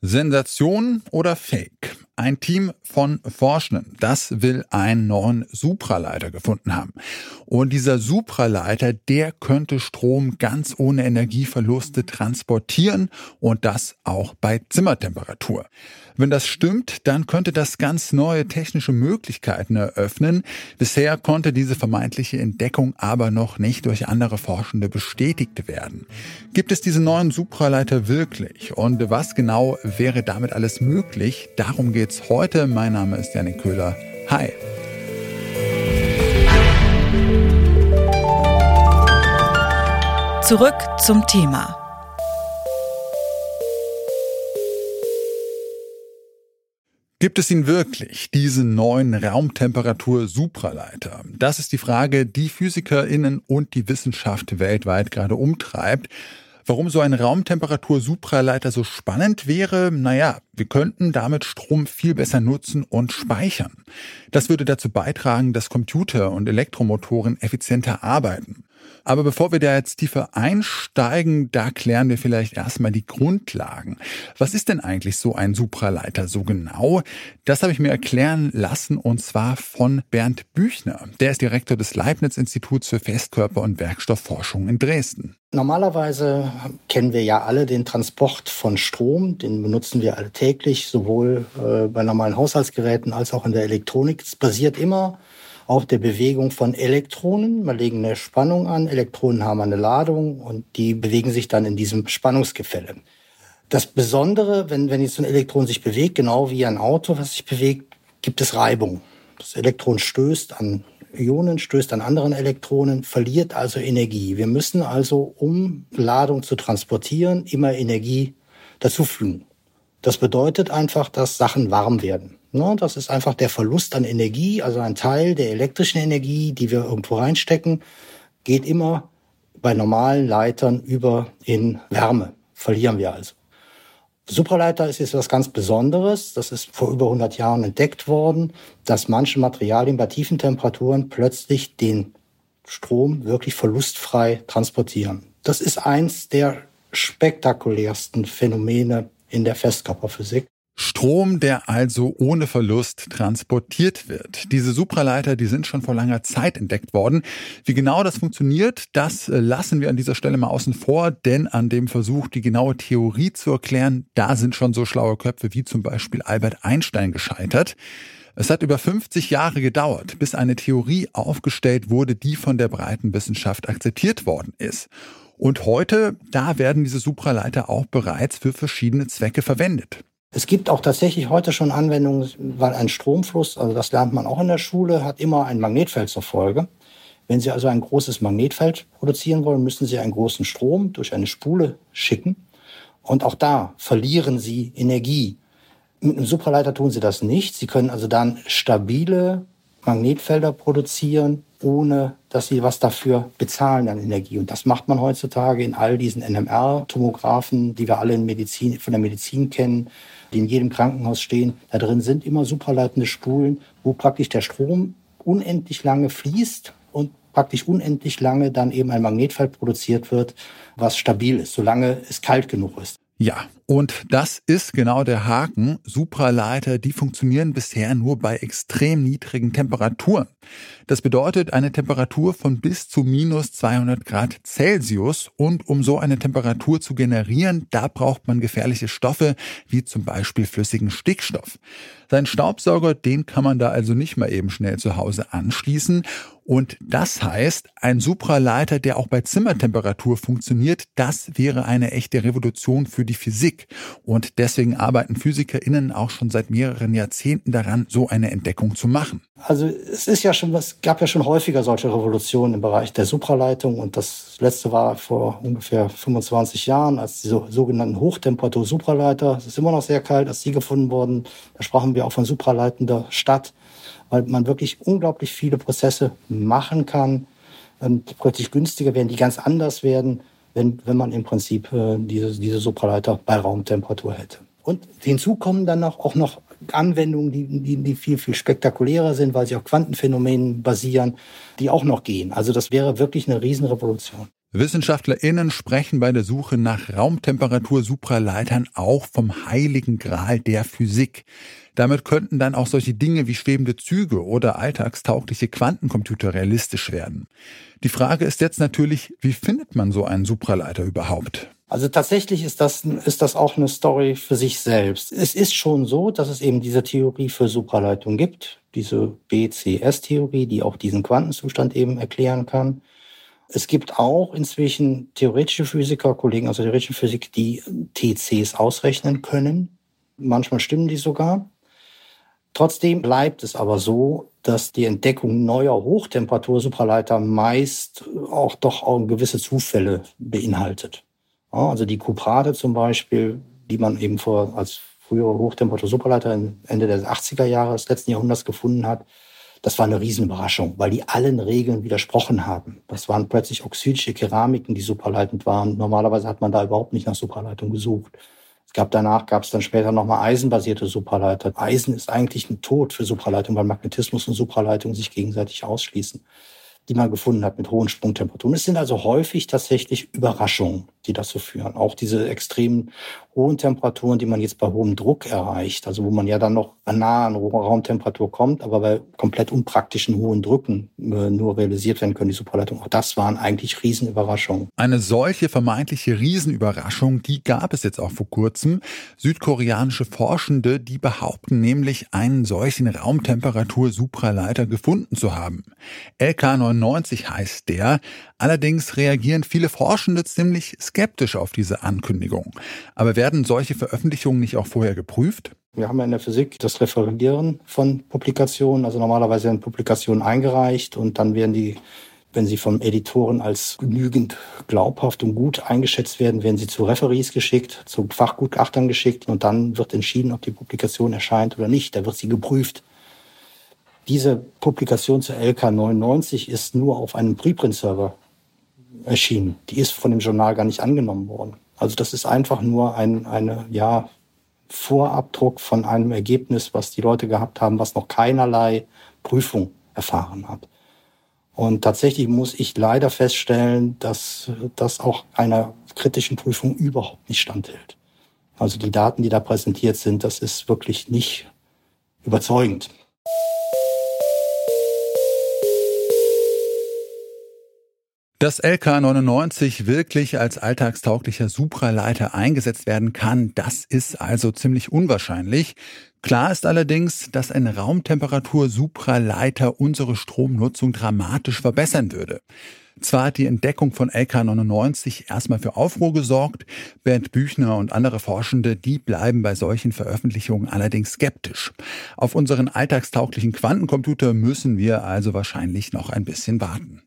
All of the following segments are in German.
Sensation oder Fake? Ein Team von Forschenden, das will einen neuen Supraleiter gefunden haben. Und dieser Supraleiter, der könnte Strom ganz ohne Energieverluste transportieren und das auch bei Zimmertemperatur. Wenn das stimmt, dann könnte das ganz neue technische Möglichkeiten eröffnen. Bisher konnte diese vermeintliche Entdeckung aber noch nicht durch andere Forschende bestätigt werden. Gibt es diese neuen Supraleiter wirklich? Und was genau wäre damit alles möglich? Darum geht's heute. Mein Name ist Janik Köhler. Hi. Zurück zum Thema. Gibt es ihn wirklich, diesen neuen Raumtemperatur-Supraleiter? Das ist die Frage, die PhysikerInnen und die Wissenschaft weltweit gerade umtreibt. Warum so ein Raumtemperatur-Supraleiter so spannend wäre? Naja, wir könnten damit Strom viel besser nutzen und speichern. Das würde dazu beitragen, dass Computer und Elektromotoren effizienter arbeiten. Aber bevor wir da jetzt tiefer einsteigen, da klären wir vielleicht erstmal die Grundlagen. Was ist denn eigentlich so ein Supraleiter so genau? Das habe ich mir erklären lassen und zwar von Bernd Büchner. Der ist Direktor des Leibniz-Instituts für Festkörper- und Werkstoffforschung in Dresden. Normalerweise kennen wir ja alle den Transport von Strom. Den benutzen wir alltäglich, sowohl äh, bei normalen Haushaltsgeräten als auch in der Elektronik. Es basiert immer auf der Bewegung von Elektronen. Man legt eine Spannung an, Elektronen haben eine Ladung und die bewegen sich dann in diesem Spannungsgefälle. Das Besondere, wenn, wenn jetzt ein Elektron sich bewegt, genau wie ein Auto, was sich bewegt, gibt es Reibung. Das Elektron stößt an Ionen, stößt an anderen Elektronen, verliert also Energie. Wir müssen also, um Ladung zu transportieren, immer Energie dazufügen. Das bedeutet einfach, dass Sachen warm werden. Ne, das ist einfach der Verlust an Energie, also ein Teil der elektrischen Energie, die wir irgendwo reinstecken, geht immer bei normalen Leitern über in Wärme. Verlieren wir also. Supraleiter ist jetzt was ganz Besonderes. Das ist vor über 100 Jahren entdeckt worden, dass manche Materialien bei tiefen Temperaturen plötzlich den Strom wirklich verlustfrei transportieren. Das ist eins der spektakulärsten Phänomene in der Festkörperphysik. Strom, der also ohne Verlust transportiert wird. Diese Supraleiter, die sind schon vor langer Zeit entdeckt worden. Wie genau das funktioniert, das äh, lassen wir an dieser Stelle mal außen vor, denn an dem Versuch, die genaue Theorie zu erklären, da sind schon so schlaue Köpfe wie zum Beispiel Albert Einstein gescheitert. Es hat über 50 Jahre gedauert, bis eine Theorie aufgestellt wurde, die von der breiten Wissenschaft akzeptiert worden ist. Und heute, da werden diese Supraleiter auch bereits für verschiedene Zwecke verwendet. Es gibt auch tatsächlich heute schon Anwendungen, weil ein Stromfluss, also das lernt man auch in der Schule, hat immer ein Magnetfeld zur Folge. Wenn Sie also ein großes Magnetfeld produzieren wollen, müssen Sie einen großen Strom durch eine Spule schicken. Und auch da verlieren Sie Energie. Mit einem Supraleiter tun Sie das nicht. Sie können also dann stabile Magnetfelder produzieren, ohne dass Sie was dafür bezahlen an Energie. Und das macht man heutzutage in all diesen NMR-Tomographen, die wir alle in Medizin, von der Medizin kennen die in jedem Krankenhaus stehen. Da drin sind immer superleitende Spulen, wo praktisch der Strom unendlich lange fließt und praktisch unendlich lange dann eben ein Magnetfeld produziert wird, was stabil ist, solange es kalt genug ist. Ja, und das ist genau der Haken. Supraleiter, die funktionieren bisher nur bei extrem niedrigen Temperaturen. Das bedeutet eine Temperatur von bis zu minus 200 Grad Celsius. Und um so eine Temperatur zu generieren, da braucht man gefährliche Stoffe, wie zum Beispiel flüssigen Stickstoff. Sein Staubsauger, den kann man da also nicht mal eben schnell zu Hause anschließen. Und das heißt, ein Supraleiter, der auch bei Zimmertemperatur funktioniert, das wäre eine echte Revolution für die Physik. Und deswegen arbeiten PhysikerInnen auch schon seit mehreren Jahrzehnten daran, so eine Entdeckung zu machen. Also es ist ja schon, es gab ja schon häufiger solche Revolutionen im Bereich der Supraleitung. Und das letzte war vor ungefähr 25 Jahren, als die sogenannten Hochtemperatur-Supraleiter, es ist immer noch sehr kalt, als die gefunden wurden. Da sprachen wir auch von supraleitender Stadt weil man wirklich unglaublich viele Prozesse machen kann, und plötzlich günstiger werden, die ganz anders werden, wenn, wenn man im Prinzip äh, diese, diese Supraleiter bei Raumtemperatur hätte. Und hinzu kommen dann auch, auch noch Anwendungen, die, die, die viel, viel spektakulärer sind, weil sie auf Quantenphänomenen basieren, die auch noch gehen. Also das wäre wirklich eine Riesenrevolution. WissenschaftlerInnen sprechen bei der Suche nach Raumtemperatur-Supraleitern auch vom heiligen Gral der Physik. Damit könnten dann auch solche Dinge wie schwebende Züge oder alltagstaugliche Quantencomputer realistisch werden. Die Frage ist jetzt natürlich, wie findet man so einen Supraleiter überhaupt? Also tatsächlich ist das, ist das auch eine Story für sich selbst. Es ist schon so, dass es eben diese Theorie für Supraleitung gibt, diese BCS-Theorie, die auch diesen Quantenzustand eben erklären kann. Es gibt auch inzwischen theoretische Physiker, Kollegen aus der theoretischen Physik, die TCs ausrechnen können. Manchmal stimmen die sogar. Trotzdem bleibt es aber so, dass die Entdeckung neuer Hochtemperatur-Supraleiter meist auch doch auch gewisse Zufälle beinhaltet. Also die Kuprade zum Beispiel, die man eben vor als frühere Hochtemperatur-Supraleiter Ende der 80er Jahre des letzten Jahrhunderts gefunden hat, das war eine Riesenüberraschung, weil die allen Regeln widersprochen haben. Das waren plötzlich oxidische Keramiken, die superleitend waren. Normalerweise hat man da überhaupt nicht nach Superleitung gesucht. Es gab danach, gab es dann später nochmal eisenbasierte Supraleiter. Eisen ist eigentlich ein Tod für Supraleitung, weil Magnetismus und Supraleitung sich gegenseitig ausschließen die man gefunden hat mit hohen Sprungtemperaturen. Es sind also häufig tatsächlich Überraschungen, die dazu führen. Auch diese extremen hohen Temperaturen, die man jetzt bei hohem Druck erreicht, also wo man ja dann noch nah an Raumtemperatur kommt, aber bei komplett unpraktischen hohen Drücken äh, nur realisiert werden können, die Superleitung. Auch das waren eigentlich Riesenüberraschungen. Eine solche vermeintliche Riesenüberraschung, die gab es jetzt auch vor kurzem. Südkoreanische Forschende, die behaupten nämlich, einen solchen Raumtemperatur-Supraleiter gefunden zu haben. LK9 1999 heißt der. Allerdings reagieren viele Forschende ziemlich skeptisch auf diese Ankündigung. Aber werden solche Veröffentlichungen nicht auch vorher geprüft? Wir haben ja in der Physik das Referieren von Publikationen. Also normalerweise werden Publikationen eingereicht und dann werden die, wenn sie vom Editoren als genügend glaubhaft und gut eingeschätzt werden, werden sie zu Referees geschickt, zu Fachgutachtern geschickt und dann wird entschieden, ob die Publikation erscheint oder nicht. Da wird sie geprüft. Diese Publikation zur LK99 ist nur auf einem Preprint-Server erschienen. Die ist von dem Journal gar nicht angenommen worden. Also das ist einfach nur ein eine, ja, Vorabdruck von einem Ergebnis, was die Leute gehabt haben, was noch keinerlei Prüfung erfahren hat. Und tatsächlich muss ich leider feststellen, dass das auch einer kritischen Prüfung überhaupt nicht standhält. Also die Daten, die da präsentiert sind, das ist wirklich nicht überzeugend. Dass LK99 wirklich als alltagstauglicher Supraleiter eingesetzt werden kann, das ist also ziemlich unwahrscheinlich. Klar ist allerdings, dass ein Raumtemperatur-Supraleiter unsere Stromnutzung dramatisch verbessern würde. Zwar hat die Entdeckung von LK99 erstmal für Aufruhr gesorgt, Bernd Büchner und andere Forschende, die bleiben bei solchen Veröffentlichungen allerdings skeptisch. Auf unseren alltagstauglichen Quantencomputer müssen wir also wahrscheinlich noch ein bisschen warten.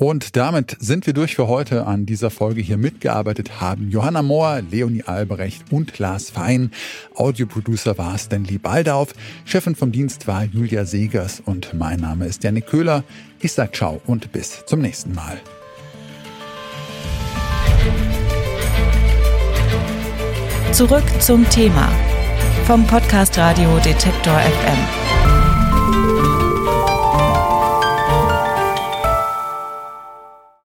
Und damit sind wir durch für heute. An dieser Folge hier mitgearbeitet haben Johanna Mohr, Leonie Albrecht und Lars Fein. Audioproducer war Stanley Baldauf. Chefin vom Dienst war Julia Segers und mein Name ist Janik Köhler. Ich sag ciao und bis zum nächsten Mal. Zurück zum Thema vom Podcast Radio Detektor FM.